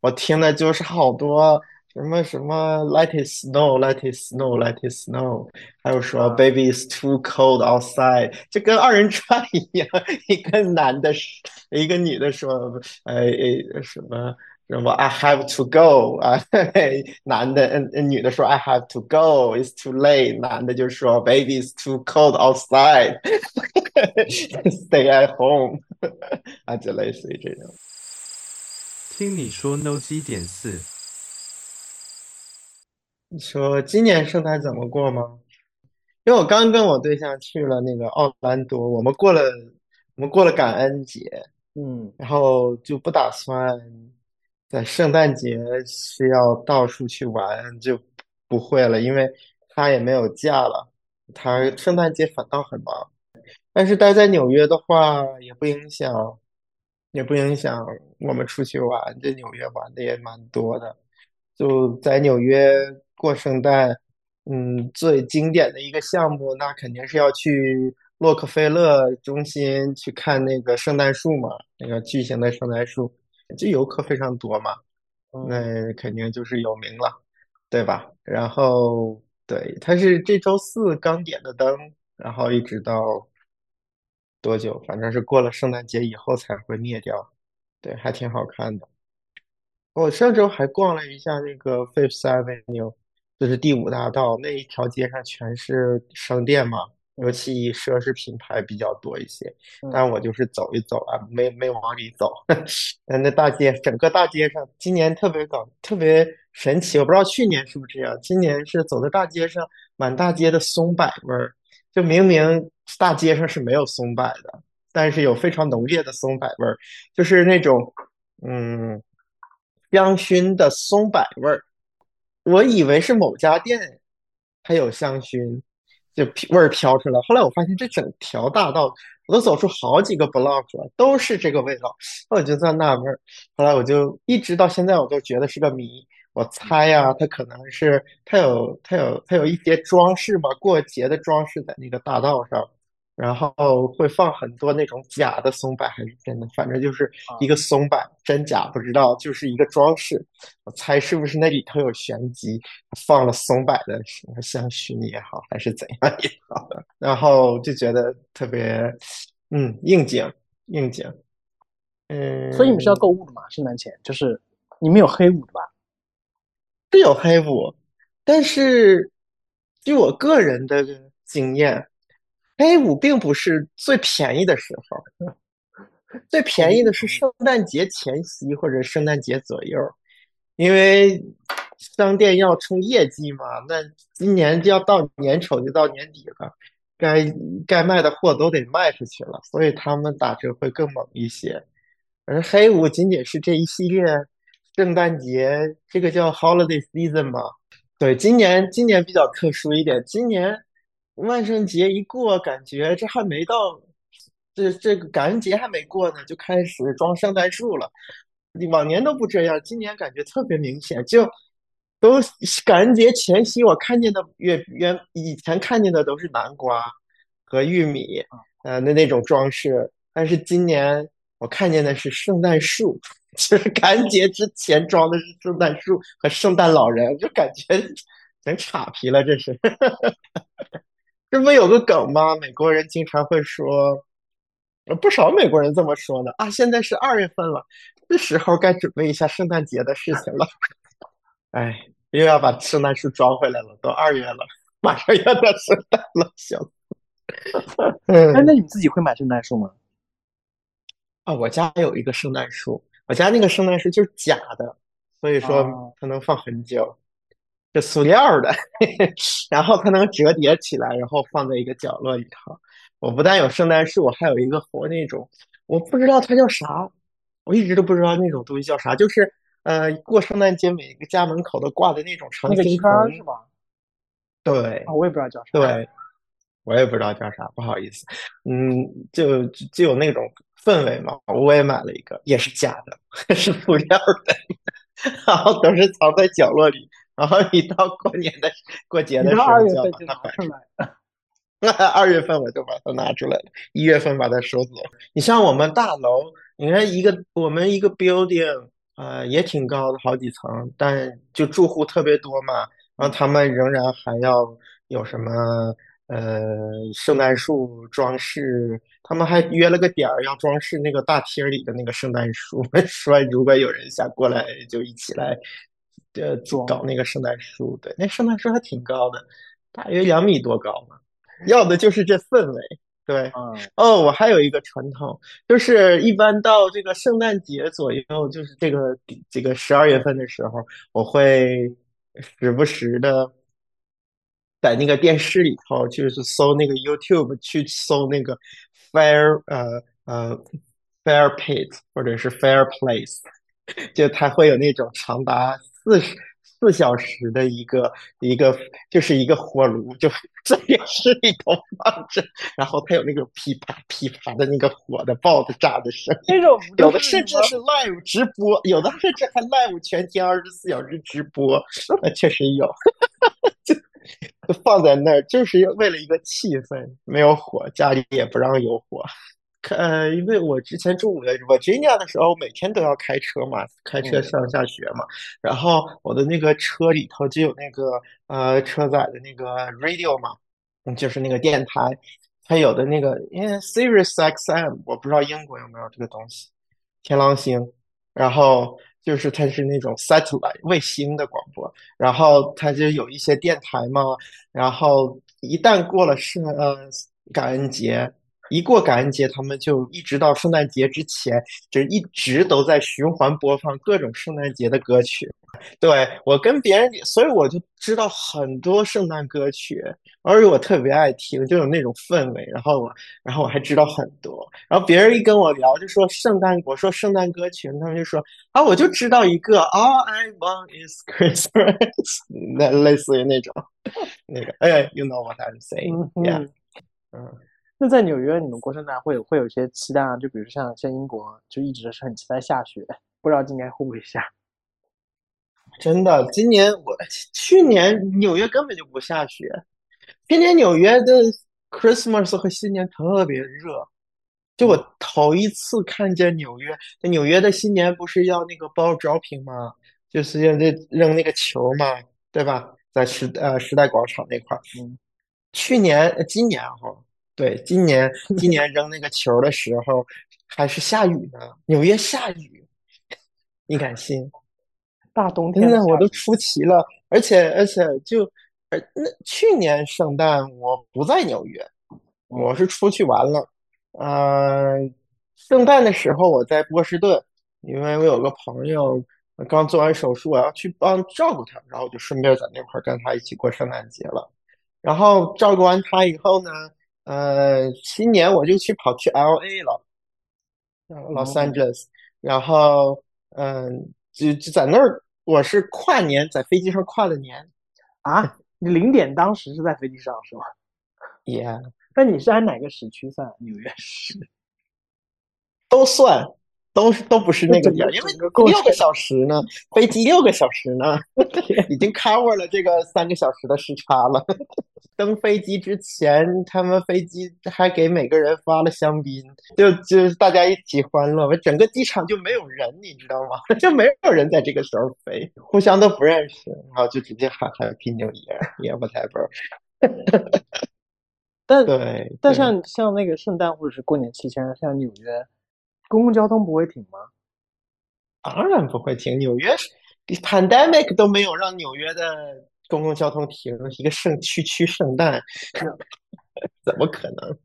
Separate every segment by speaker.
Speaker 1: 我听的就是好多什么什么 Let it snow, Let it snow, Let it snow，还有说 Baby is too cold outside，就跟二人转一样，一个男的，一个女的说，呃什么。什么？I have to go 啊，男的，嗯，女的说 I have to go，it's too late。男的就说 Baby is too cold outside，stay at home 啊，就类似于这种。
Speaker 2: 听你说 No 基点四，
Speaker 1: 你说今年圣诞怎么过吗？因为我刚跟我对象去了那个奥兰多，我们过了，我们过了感恩节，
Speaker 3: 嗯，
Speaker 1: 然后就不打算。在圣诞节是要到处去玩，就不会了，因为他也没有假了。他圣诞节反倒很忙，但是待在纽约的话也不影响，也不影响我们出去玩。这纽约玩的也蛮多的，就在纽约过圣诞。嗯，最经典的一个项目，那肯定是要去洛克菲勒中心去看那个圣诞树嘛，那个巨型的圣诞树。这游客非常多嘛，那肯定就是有名了，对吧？然后对，它是这周四刚点的灯，然后一直到多久？反正是过了圣诞节以后才会灭掉。对，还挺好看的。我上周还逛了一下那个 Fifth Avenue，就是第五大道那一条街上全是商店嘛。尤其以奢侈品牌比较多一些，但我就是走一走啊，没没往里走。那大街，整个大街上，今年特别搞，特别神奇。我不知道去年是不是这样，今年是走在大街上，满大街的松柏味儿。就明明大街上是没有松柏的，但是有非常浓烈的松柏味儿，就是那种嗯香薰的松柏味儿。我以为是某家店它有香薰。就味儿飘出来，后来我发现这整条大道，我都走出好几个 block 了，都是这个味道，我就在纳闷儿。后来我就一直到现在，我都觉得是个谜。我猜呀，它可能是它有它有它有一些装饰嘛，过节的装饰在那个大道上。然后会放很多那种假的松柏还是真的，反正就是一个松柏，真假不知道，就是一个装饰。我猜是不是那里头有玄机，放了松柏的什么香薰也好，还是怎样也好。然后就觉得特别，嗯，应景，应景。嗯，
Speaker 3: 所以你们是要购物的嘛？圣诞前就是你们有黑五的吧？
Speaker 1: 是有黑五，但是据我个人的经验。黑五并不是最便宜的时候，最便宜的是圣诞节前夕或者圣诞节左右，因为商店要冲业绩嘛。那今年就要到年丑，就到年底了，该该卖的货都得卖出去了，所以他们打折会更猛一些。而黑五仅仅是这一系列圣诞节，这个叫 Holiday Season 嘛。对，今年今年比较特殊一点，今年。万圣节一过，感觉这还没到，这这个感恩节还没过呢，就开始装圣诞树了。往年都不这样，今年感觉特别明显，就都感恩节前夕，我看见的原原以前看见的都是南瓜和玉米，呃，那那种装饰。但是今年我看见的是圣诞树，就是感恩节之前装的是圣诞树和圣诞老人，就感觉 成岔皮了，这是。这不有个梗吗？美国人经常会说，不少美国人这么说的啊。现在是二月份了，这时候该准备一下圣诞节的事情了。哎，又要把圣诞树装回来了，都二月了，马上要到圣诞了，笑死。
Speaker 3: 哎，那你自己会买圣诞树吗？
Speaker 1: 啊，我家有一个圣诞树，我家那个圣诞树就是假的，所以说它能放很久。是塑料的，然后它能折叠起来，然后放在一个角落里头。我不但有圣诞树，我还有一个活那种，我不知道它叫啥，我一直都不知道那种东西叫啥。就是呃，过圣诞节每个家门口都挂的那种长青藤，
Speaker 3: 是吧？
Speaker 1: 对，
Speaker 3: 我也不知道叫啥。
Speaker 1: 对，我也不知道叫啥，不好意思。嗯，就就有那种氛围嘛。我也买了一个，也是假的，是塑料的，然后都是藏在角落里。然后一到过年的过节的时候，
Speaker 3: 就拿出来。
Speaker 1: 那 二月份我就把它拿出来了，一月份把它收走。你像我们大楼，你看一个我们一个 building 呃，也挺高的，好几层，但就住户特别多嘛，然后他们仍然还要有什么呃圣诞树装饰，他们还约了个点儿要装饰那个大厅里的那个圣诞树，说如果有人想过来，就一起来，呃，搞那个圣诞树。对，那圣诞树还挺高的，大约两米多高嘛，要的就是这氛围。对，哦，我还有一个传统，就是一般到这个圣诞节左右，就是这个这个十二月份的时候，我会时不时的在那个电视里头，就是搜那个 YouTube 去搜那个 Fire 呃呃 Fire Pit 或者是 Fireplace，就它会有那种长达四十。四小时的一个一个就是一个火炉，就 在电视里头放着，然后它有那个噼啪噼啪的那个火的爆的炸的声，
Speaker 3: 那种
Speaker 1: 有的甚至是 live 直播，有的甚至还 live 全天二十四小时直播，那确实有，就放在那儿就是为了一个气氛，没有火，家里也不让有火。呃，因为我之前住的我 n a 的时候，每天都要开车嘛，开车上下学嘛。然后我的那个车里头就有那个呃车载的那个 radio 嘛，就是那个电台。它有的那个，因为 Sirius XM，我不知道英国有没有这个东西，天狼星。然后就是它是那种 satellite 卫星的广播，然后它就有一些电台嘛。然后一旦过了是呃感恩节。一过感恩节，他们就一直到圣诞节之前，就一直都在循环播放各种圣诞节的歌曲。对我跟别人，所以我就知道很多圣诞歌曲，而且我特别爱听，就有那种氛围。然后我，然后我还知道很多。然后别人一跟我聊，就说圣诞，我说圣诞歌曲，他们就说啊，我就知道一个，All I want is Christmas，那类似于那种，那个，哎，You know what I'm saying？Yeah，
Speaker 3: 嗯。那在纽约，你们过圣诞会有会有一些期待啊？就比如像像英国，就一直是很期待下雪，不知道今年会不会下？
Speaker 1: 真的，今年我去年纽约根本就不下雪，今年纽约的 Christmas 和新年特别热，就我头一次看见纽约，纽约的新年不是要那个 ball dropping 吗？就是要这扔那个球嘛，对吧？在时呃时代广场那块儿，嗯，去年今年哈。对，今年今年扔那个球的时候还是下雨呢，纽约下雨，你敢信？
Speaker 3: 大冬天
Speaker 1: 的我都出奇了，而且而且就，呃，那去年圣诞我不在纽约，我是出去玩了，呃，圣诞的时候我在波士顿，因为我有个朋友刚做完手术，我要去帮照顾他，然后我就顺便在那块跟他一起过圣诞节了，然后照顾完他以后呢。呃，新年我就去跑去 L A 了，Los Angeles，然后嗯，就就在那儿，我是跨年在飞机上跨的年
Speaker 3: 啊。你零点当时是在飞机上是吗
Speaker 1: ？Yeah，
Speaker 3: 那你是按哪个时区算？纽约市
Speaker 1: 都算。都是都不是那个点，因为六个小时呢，飞机六个小时呢，已经 cover 了这个三个小时的时差了。登飞机之前，他们飞机还给每个人发了香槟，就就大家一起欢乐。整个机场就没有人，你知道吗？就没有人在这个时候飞，互相都不认识，然后就直接喊 Happy New Year，Yeah whatever。
Speaker 3: 但
Speaker 1: 对，
Speaker 3: 但像像那个圣诞或者是过年期间，像纽约。公共交通不会停吗？
Speaker 1: 当然不会停。纽约 pandemic 都没有让纽约的公共交通停，一个圣区区圣诞，怎么可能？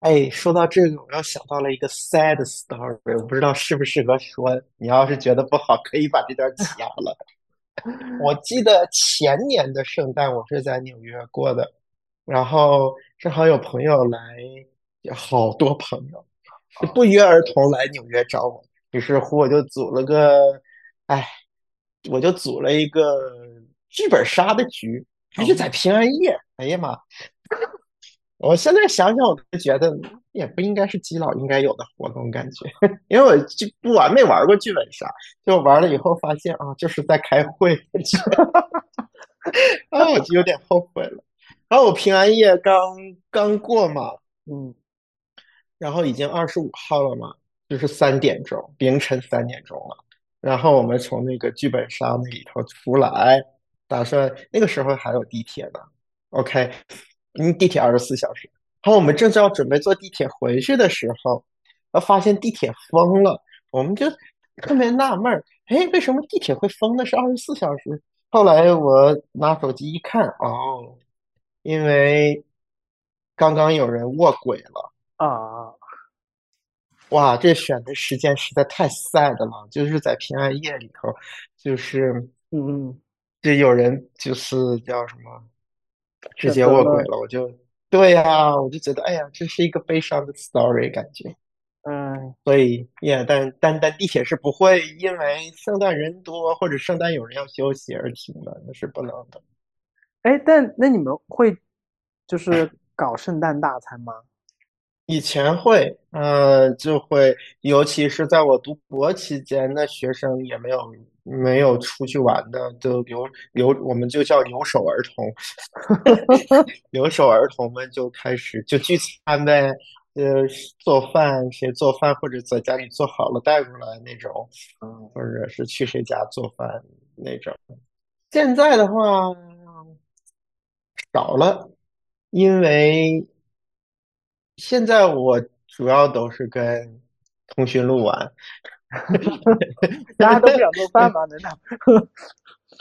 Speaker 1: 哎，说到这个，我又想到了一个 sad story，我不知道适不适合说。你要是觉得不好，可以把这段掐了。我记得前年的圣诞，我是在纽约过的，然后正好有朋友来，好多朋友。就不约而同来纽约找我，于是乎我就组了个，哎，我就组了一个剧本杀的局，还是在平安夜。哎呀妈！我现在想想，我都觉得也不应该是基佬应该有的活动，感觉，因为我就不玩没玩过剧本杀，就玩了以后发现啊，就是在开会，啊，我就有点后悔了。然后我平安夜刚刚过嘛，嗯。然后已经二十五号了嘛，就是三点钟，凌晨三点钟了。然后我们从那个剧本杀那里头出来，打算那个时候还有地铁呢。OK，嗯，地铁二十四小时。然后我们正要准备坐地铁回去的时候，发现地铁封了，我们就特别纳闷儿，哎，为什么地铁会封的是二十四小时？后来我拿手机一看，哦，因为刚刚有人卧轨了。
Speaker 3: 啊，
Speaker 1: 哇，这选的时间实在太 sad 了，就是在平安夜里头，就是
Speaker 3: 嗯嗯，
Speaker 1: 就有人就是叫什么，直接
Speaker 3: 择，
Speaker 1: 卧轨了，我就对呀，我就觉得哎呀，这是一个悲伤的 story 感觉。
Speaker 3: 嗯，
Speaker 1: 所以也但但但地铁是不会因为圣诞人多或者圣诞有人要休息而停的，那是不能的。
Speaker 3: 哎，但那你们会就是搞圣诞大餐吗？
Speaker 1: 以前会，呃，就会，尤其是在我读博期间，那学生也没有没有出去玩的，就留留，我们就叫留守儿童，留守儿童们就开始就聚餐呗，呃，做饭，谁做饭或者在家里做好了带过来那种，
Speaker 3: 嗯，
Speaker 1: 或者是去谁家做饭那种。现在的话少了，因为现在我主要都是跟通讯录玩，
Speaker 3: 大家都不想做饭吗？难道？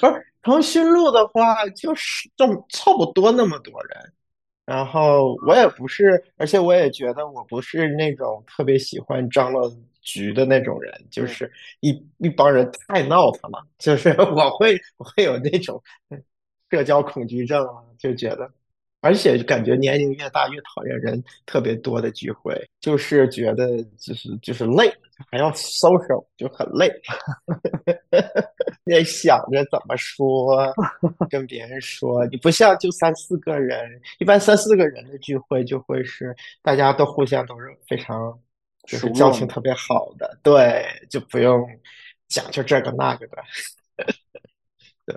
Speaker 1: 不是腾讯录的话，就是这么凑不多那么多人。然后我也不是，而且我也觉得我不是那种特别喜欢张罗局的那种人，就
Speaker 3: 嗯
Speaker 1: 是一一帮人太闹腾了，就是我会我会有那种社交恐惧症啊，就觉得，而且感觉年龄越大越讨厌人特别多的聚会，就是觉得就是就是累，还要 social 就很累。也想着怎么说，跟别人说，你不像就三四个人，一般三四个人的聚会就会是大家都互相都是非常就是。交情特别好的，对，就不用讲究这个那个的，对。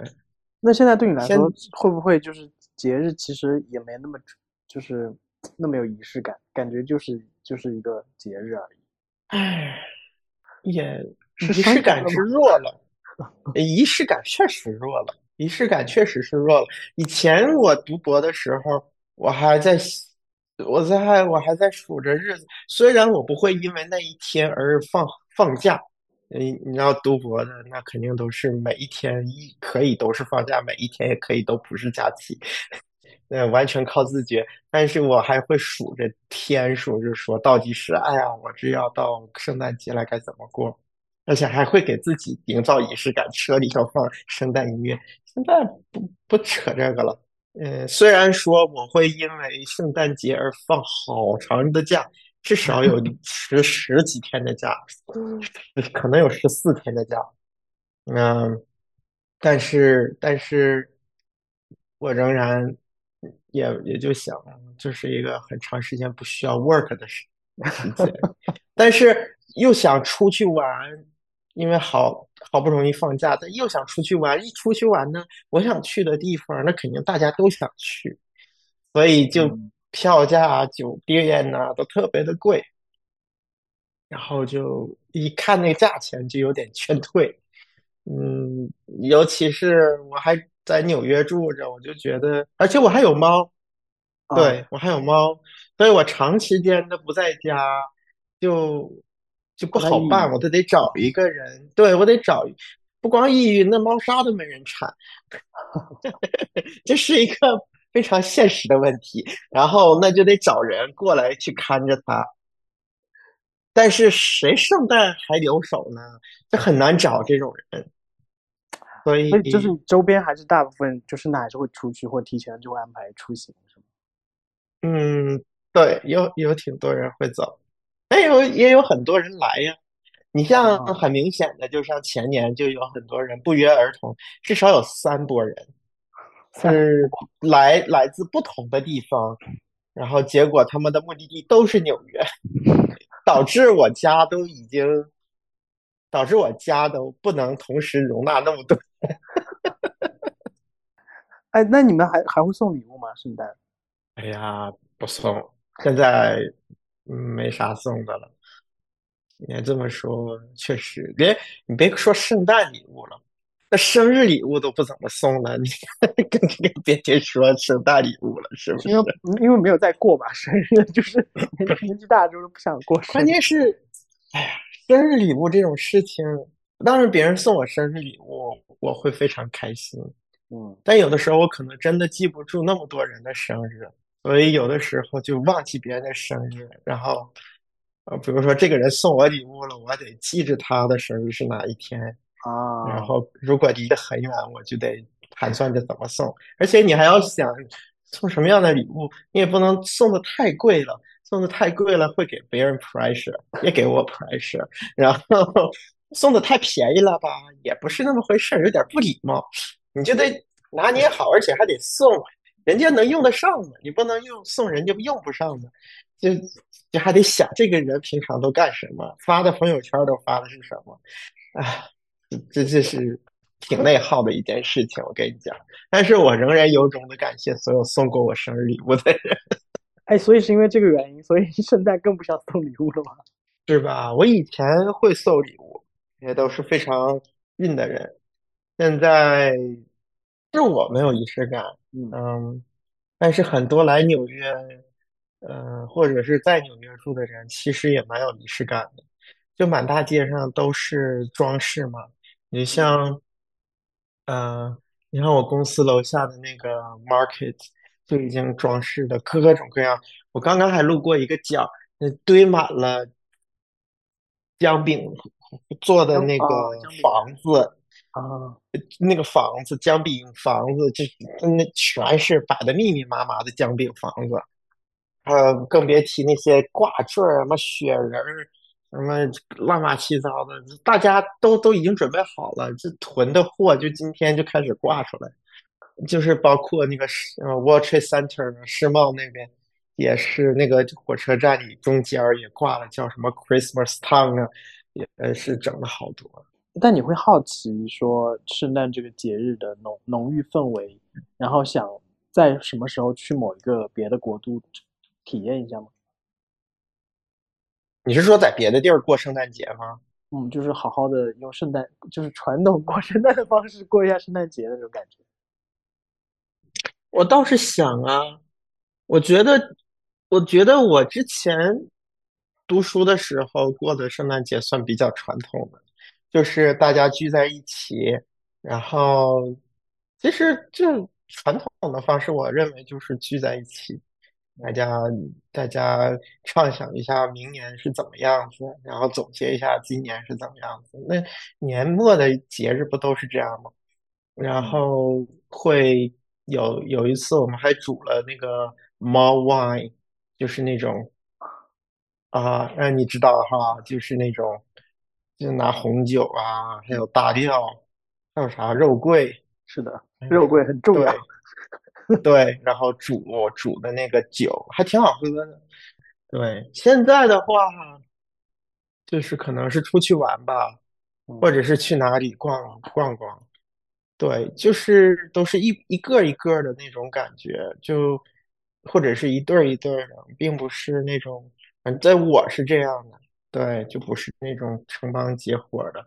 Speaker 3: 那现在对你来说，会不会就是节日其实也没那么就是那么有仪式感，感觉就是就是一个节日而已，
Speaker 1: 唉，也 仪式感是？弱了，仪式感确实弱了，仪式感确实是弱了。以前我读博的时候，我还在，我在我还在数着日子，虽然我不会因为那一天而放放假。你，你要读博的，那肯定都是每一天一可以都是放假，每一天也可以都不是假期，那完全靠自觉。但是我还会数着天数，就是说倒计时，哎呀，我这要到圣诞节了，该怎么过？而且还会给自己营造仪式感，车里头放圣诞音乐。现在不不扯这个了。嗯，虽然说我会因为圣诞节而放好长的假，至少有十十几天的假，可能有十四天的假。嗯，但是但是我仍然也也就想，就是一个很长时间不需要 work 的时时间，但是又想出去玩，因为好好不容易放假，但又想出去玩。一出去玩呢，我想去的地方，那肯定大家都想去，所以就
Speaker 3: 嗯，
Speaker 1: 票价啊、酒店呐、都特别的贵，然后就一看那价钱就有点劝退。嗯，尤其是我还在纽约住着，我就觉得，而且我还有猫，
Speaker 3: 啊，
Speaker 1: 对，我还有猫，所以我长时间的不在家，就就不好办。我都得找一个人，对，我得找，不光抑郁，那猫砂都没人铲 这是一个非常现实的问题。然后那就得找人过来去看着他，但是谁圣诞还留守呢？这很难找这种人，所以
Speaker 3: 所以就是周边还是大部分就是那还是会出去或提前就会安排出行，是吗？
Speaker 1: 嗯，对，有有挺多人会走，但有也有很多人来呀。你像
Speaker 3: 啊，
Speaker 1: 很明显的，就像前年就有很多人不约而同，至少有三波人
Speaker 3: 三
Speaker 1: 是来来自不同的地方，然后结果他们的目的地都是纽约，导致我家都已经，导致我家都不能同时容纳那么多。
Speaker 3: 哎，那你们还还会送礼物吗？圣诞？
Speaker 1: 哎呀，不送，现在嗯没啥送的了。你这么说确实，别你别说圣诞礼物了，那生日礼物都不怎么送了，你更更别提说圣诞礼物了，是不是？
Speaker 3: 因为因为没有再过吧，生日 就是年年纪大就是不想过。
Speaker 1: 关键是，哎呀，生日礼物这种事情，当然别人送我生日礼物，我会非常开心。
Speaker 3: 嗯，
Speaker 1: 但有的时候我可能真的记不住那么多人的生日，所以有的时候就忘记别人的生日，然后，呃，比如说这个人送我礼物了，我得记着他的生日是哪一天，
Speaker 3: 啊，
Speaker 1: 然后如果离得很远，我就得盘算着怎么送，而且你还要想送什么样的礼物，你也不能送的太贵了，送的太贵了会给别人 pressure，也给我 pressure，然后 送的太便宜了吧，也不是那么回事儿，有点不礼貌。你就得拿捏好，而且还得送人家能用得上的，你不能用送人家用不上的，就就还得想这个人平常都干什么，发的朋友圈都发的是什么，啊，这这是挺内耗的一件事情，我跟你讲。但是我仍然由衷的感谢所有送过我生日礼物的人。
Speaker 3: 哎，所以是因为这个原因，所以圣诞更不想送礼物了吗？
Speaker 1: 是吧？我以前会送礼物，也都是非常运的人。现在是我没有仪式感，嗯，但是很多来纽约，嗯，或者是在纽约住的人，其实也蛮有仪式感的。就满大街上都是装饰嘛，你像，嗯，你看我公司楼下的那个 market 就已经装饰的各种各样。我刚刚还路过一个角，那堆满了姜饼做的那个房子。
Speaker 3: 啊，
Speaker 1: 那个房子姜饼房子，就那全是摆的密密麻麻的姜饼房子，呃，更别提那些挂坠儿、什么雪人儿、什么乱八七糟的，大家都都已经准备好了，这囤的货就今天就开始挂出来，就是包括那个世呃 World Trade Center 世贸那边，也是那个火车站里中间也挂了叫什么 Christmas Town 啊，也是整了好多。
Speaker 3: 但你会好奇说圣诞这个节日的浓浓郁氛围，然后想在什么时候去某一个别的国度体验一下吗？
Speaker 1: 你是说在别的地儿过圣诞节吗？
Speaker 3: 嗯，就是好好的用圣诞，就是传统过圣诞的方式过一下圣诞节的那种感觉。
Speaker 1: 我倒是想啊，我觉得，我觉得我之前读书的时候过的圣诞节算比较传统的。就是大家聚在一起，然后其实就传统的方式，我认为就是聚在一起，大家大家畅想一下明年是怎么样子，然后总结一下今年是怎么样子。那年末的节日不都是这样吗？然后会有有一次我们还煮了那个 mulled wine，就是那种啊，那你知道哈，就是那种。就拿红酒啊，还有大料，还有啥肉桂？
Speaker 3: 是的，肉桂很重要。
Speaker 1: 对，然后煮煮的那个酒还挺好喝的。对，现在的话，就是可能是出去玩吧，或者是去哪里逛逛逛。对，就是都是一一个一个的那种感觉，就或者是一对一对的，并不是那种。反正我是这样的。对，就不是那种成帮结伙的，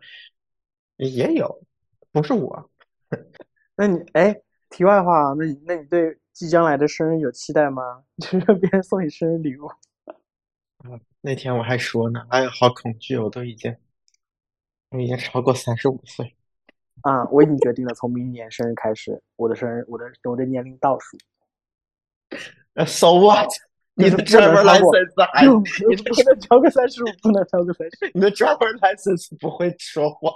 Speaker 1: 也有，不是我。
Speaker 3: 那你哎，题外话，那你那你对即将来的生日有期待吗？就是别人送你生日礼物。
Speaker 1: 啊，那天我还说呢，哎呀，好恐惧，我都已经，我已经超过三十五岁。
Speaker 3: 啊，我已经决定了，从明年生日开始，我的生日，我的我的年龄倒数。
Speaker 1: 呃，So what？你的 driver license 还，
Speaker 3: 你不能超过三十五，不能超过三十。
Speaker 1: 你的 driver license 不会说谎。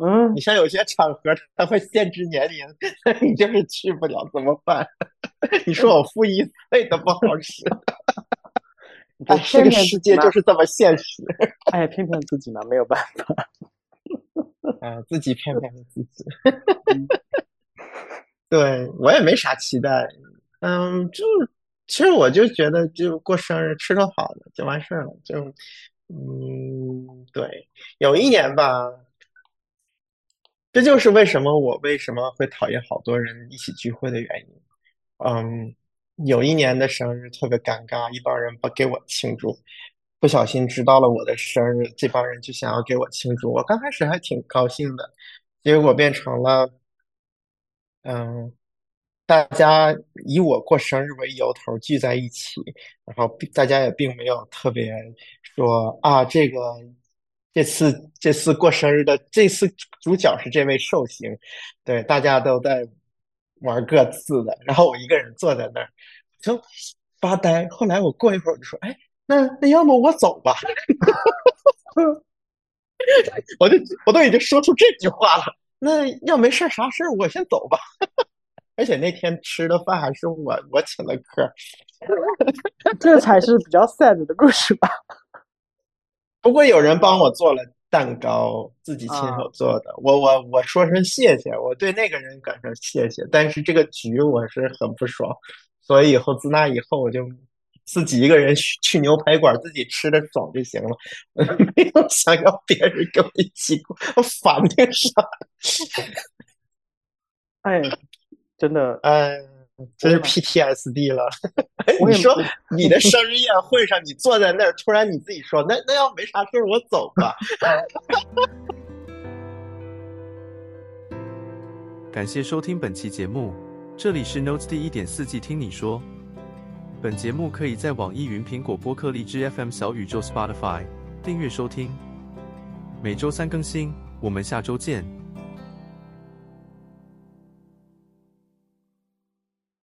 Speaker 3: 嗯，
Speaker 1: 你像有些场合，他会限制年龄，你就是去不了，怎么办？你说我负一岁都不好使。哎，这个世界就是这么现实。
Speaker 3: 哎，骗骗自己嘛，没有办法。
Speaker 1: 啊，自己骗骗自己。对我也没啥期待。嗯，就其实我就觉得，就过生日吃顿好的就完事儿了。就，嗯，对，有一年吧，这就是为什么我为什么会讨厌好多人一起聚会的原因。嗯，有一年的生日特别尴尬，一帮人不给我庆祝，不小心知道了我的生日，这帮人就想要给我庆祝。我刚开始还挺高兴的，结果变成了，嗯，大家以我过生日为由头聚在一起，然后大家也并没有特别说啊，这个这次这次过生日的这次主角是这位寿星，对，大家都在玩各自的，然后我一个人坐在那儿就发呆。后来我过一会儿就说，哎。那那要么我走吧，我就我都已经说出这句话了。那要没事啥事我先走吧。而且那天吃的饭还是我我请的客，
Speaker 3: 这才是比较 sad 的故事吧。
Speaker 1: 不过有人帮我做了蛋糕，自己亲手做的，我我我说声谢谢，我对那个人感声谢谢。但是这个局我是很不爽，所以以后自那以后我就。自己一个人去去牛排馆，自己吃的爽就行了，没有想要别人跟我一起过，我烦的啥？
Speaker 3: 哎，真的，
Speaker 1: 哎，这是 PTSD 了。你说你的生日宴会上，你坐在那儿，突然你自己说，那那要没啥事儿我走吧。
Speaker 2: 感谢收听本期节目，这里是 Notes 第一点四季，听你说。本节目可以在网易云、苹果播客、荔枝 FM、小宇宙、Spotify 订阅收听，每周三更新。我们下周见。